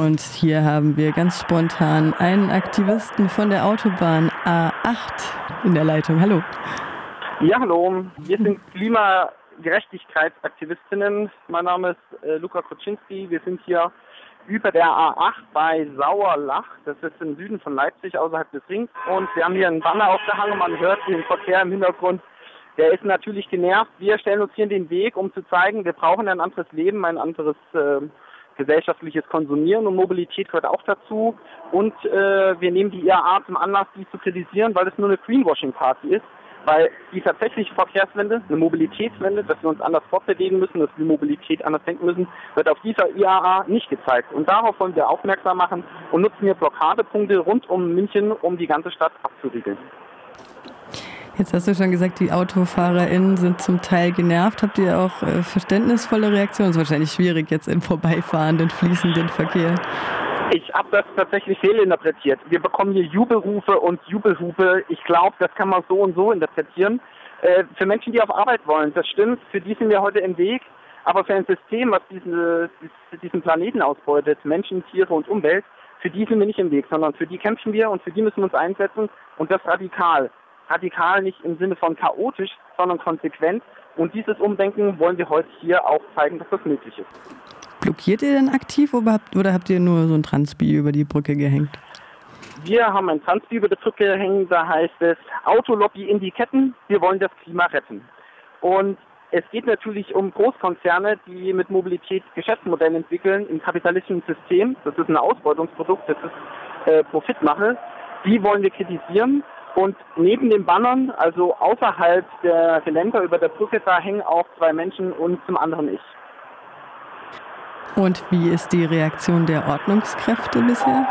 Und hier haben wir ganz spontan einen Aktivisten von der Autobahn A8 in der Leitung. Hallo. Ja, hallo. Wir sind Klimagerechtigkeitsaktivistinnen. Mein Name ist äh, Luca Kuczynski. Wir sind hier über der A8 bei Sauerlach. Das ist im Süden von Leipzig, außerhalb des Rings. Und wir haben hier einen Banner aufgehangen. Man hört den Verkehr im Hintergrund. Der ist natürlich genervt. Wir stellen uns hier in den Weg, um zu zeigen, wir brauchen ein anderes Leben, ein anderes äh, gesellschaftliches Konsumieren und Mobilität gehört auch dazu. Und äh, wir nehmen die IAA zum Anlass, die zu kritisieren, weil es nur eine Greenwashing-Party ist. Weil die tatsächliche Verkehrswende, eine Mobilitätswende, dass wir uns anders fortbewegen müssen, dass wir Mobilität anders denken müssen, wird auf dieser IAA nicht gezeigt. Und darauf wollen wir aufmerksam machen und nutzen hier Blockadepunkte rund um München, um die ganze Stadt abzuriegeln. Jetzt hast du schon gesagt, die AutofahrerInnen sind zum Teil genervt. Habt ihr auch äh, verständnisvolle Reaktionen? Das ist wahrscheinlich schwierig jetzt im vorbeifahrenden, fließenden Verkehr. Ich habe das tatsächlich fehlinterpretiert. Wir bekommen hier Jubelrufe und Jubelhupe. Ich glaube, das kann man so und so interpretieren. Äh, für Menschen, die auf Arbeit wollen, das stimmt, für die sind wir heute im Weg. Aber für ein System, was diese, diesen Planeten ausbeutet, Menschen, Tiere und Umwelt, für die sind wir nicht im Weg, sondern für die kämpfen wir und für die müssen wir uns einsetzen und das radikal radikal nicht im Sinne von chaotisch, sondern konsequent. Und dieses Umdenken wollen wir heute hier auch zeigen, dass das möglich ist. Blockiert ihr denn aktiv oder habt, oder habt ihr nur so ein Transpi über die Brücke gehängt? Wir haben ein Transpi über die Brücke hängen, da heißt es Autolobby in die Ketten, wir wollen das Klima retten. Und es geht natürlich um Großkonzerne, die mit Mobilität Geschäftsmodelle entwickeln im kapitalistischen System. Das ist ein Ausbeutungsprodukt, das ist äh, Profitmache. Die wollen wir kritisieren und neben den Bannern, also außerhalb der Geländer über der Brücke, da hängen auch zwei Menschen und zum anderen ich. Und wie ist die Reaktion der Ordnungskräfte bisher?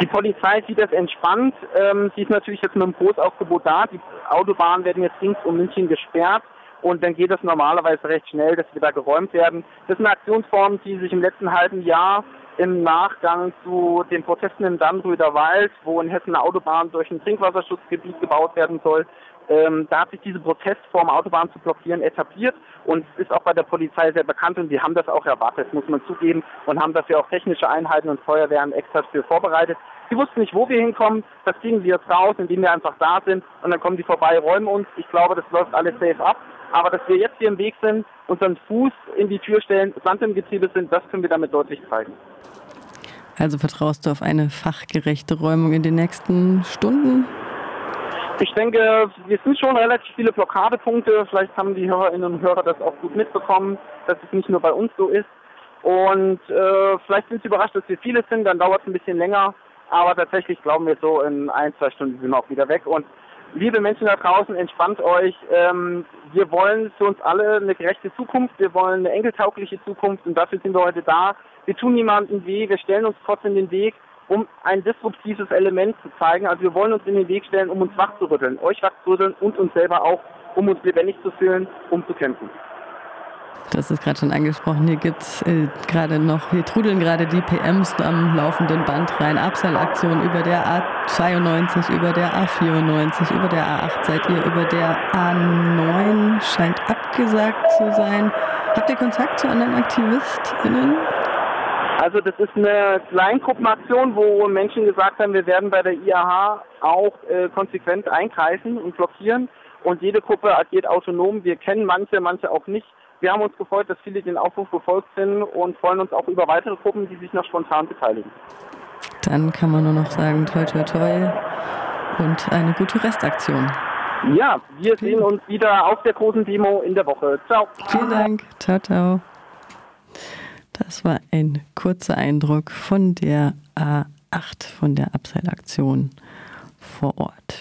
Die Polizei sieht das entspannt. Ähm, sie ist natürlich jetzt mit einem Großaufgebot da. Die Autobahnen werden jetzt rings um München gesperrt. Und dann geht es normalerweise recht schnell, dass wir da geräumt werden. Das ist eine Aktionsform, die sich im letzten halben Jahr im Nachgang zu den Protesten im Dannröder Wald, wo in Hessen eine Autobahn durch ein Trinkwasserschutzgebiet gebaut werden soll, ähm, da hat sich diese Protestform, Autobahn zu blockieren, etabliert und ist auch bei der Polizei sehr bekannt und wir haben das auch erwartet, muss man zugeben, und haben dafür auch technische Einheiten und Feuerwehren extra für vorbereitet. Sie wussten nicht, wo wir hinkommen, das kriegen wir jetzt raus, indem wir einfach da sind und dann kommen die vorbei, räumen uns. Ich glaube, das läuft alles safe ab. Aber dass wir jetzt hier im Weg sind, unseren Fuß in die Tür stellen, Sand im Getriebe sind, das können wir damit deutlich zeigen. Also vertraust du auf eine fachgerechte Räumung in den nächsten Stunden? Ich denke, wir sind schon relativ viele Blockadepunkte. Vielleicht haben die Hörerinnen und Hörer das auch gut mitbekommen, dass es nicht nur bei uns so ist. Und äh, vielleicht sind sie überrascht, dass wir viele sind, dann dauert es ein bisschen länger. Aber tatsächlich glauben wir so, in ein, zwei Stunden sind wir auch wieder weg. Und liebe Menschen da draußen, entspannt euch. Ähm, wir wollen für uns alle eine gerechte Zukunft. Wir wollen eine enkeltaugliche Zukunft und dafür sind wir heute da. Wir tun niemandem weh. Wir stellen uns trotzdem den Weg, um ein disruptives Element zu zeigen. Also wir wollen uns in den Weg stellen, um uns wach zu rütteln, euch wach zu rütteln und uns selber auch, um uns lebendig zu fühlen, um zu kämpfen. Hast es gerade schon angesprochen, hier gibt es äh, gerade noch, hier trudeln gerade die PMs am laufenden Band rein. Abseilaktion über der A92, über der A94, über der A8 seid ihr, über der A9 scheint abgesagt zu sein. Habt ihr Kontakt zu anderen AktivistInnen? Also das ist eine Kleingruppenaktion, wo Menschen gesagt haben, wir werden bei der IAH auch äh, konsequent eingreifen und blockieren. Und jede Gruppe agiert autonom. Wir kennen manche, manche auch nicht. Wir haben uns gefreut, dass viele den Aufruf befolgt sind und freuen uns auch über weitere Gruppen, die sich noch spontan beteiligen. Dann kann man nur noch sagen, toi toi toi und eine gute Restaktion. Ja, wir okay. sehen uns wieder auf der großen Demo in der Woche. Ciao. Vielen Dank. Ciao, ciao. Das war ein kurzer Eindruck von der A8, von der Abseilaktion vor Ort.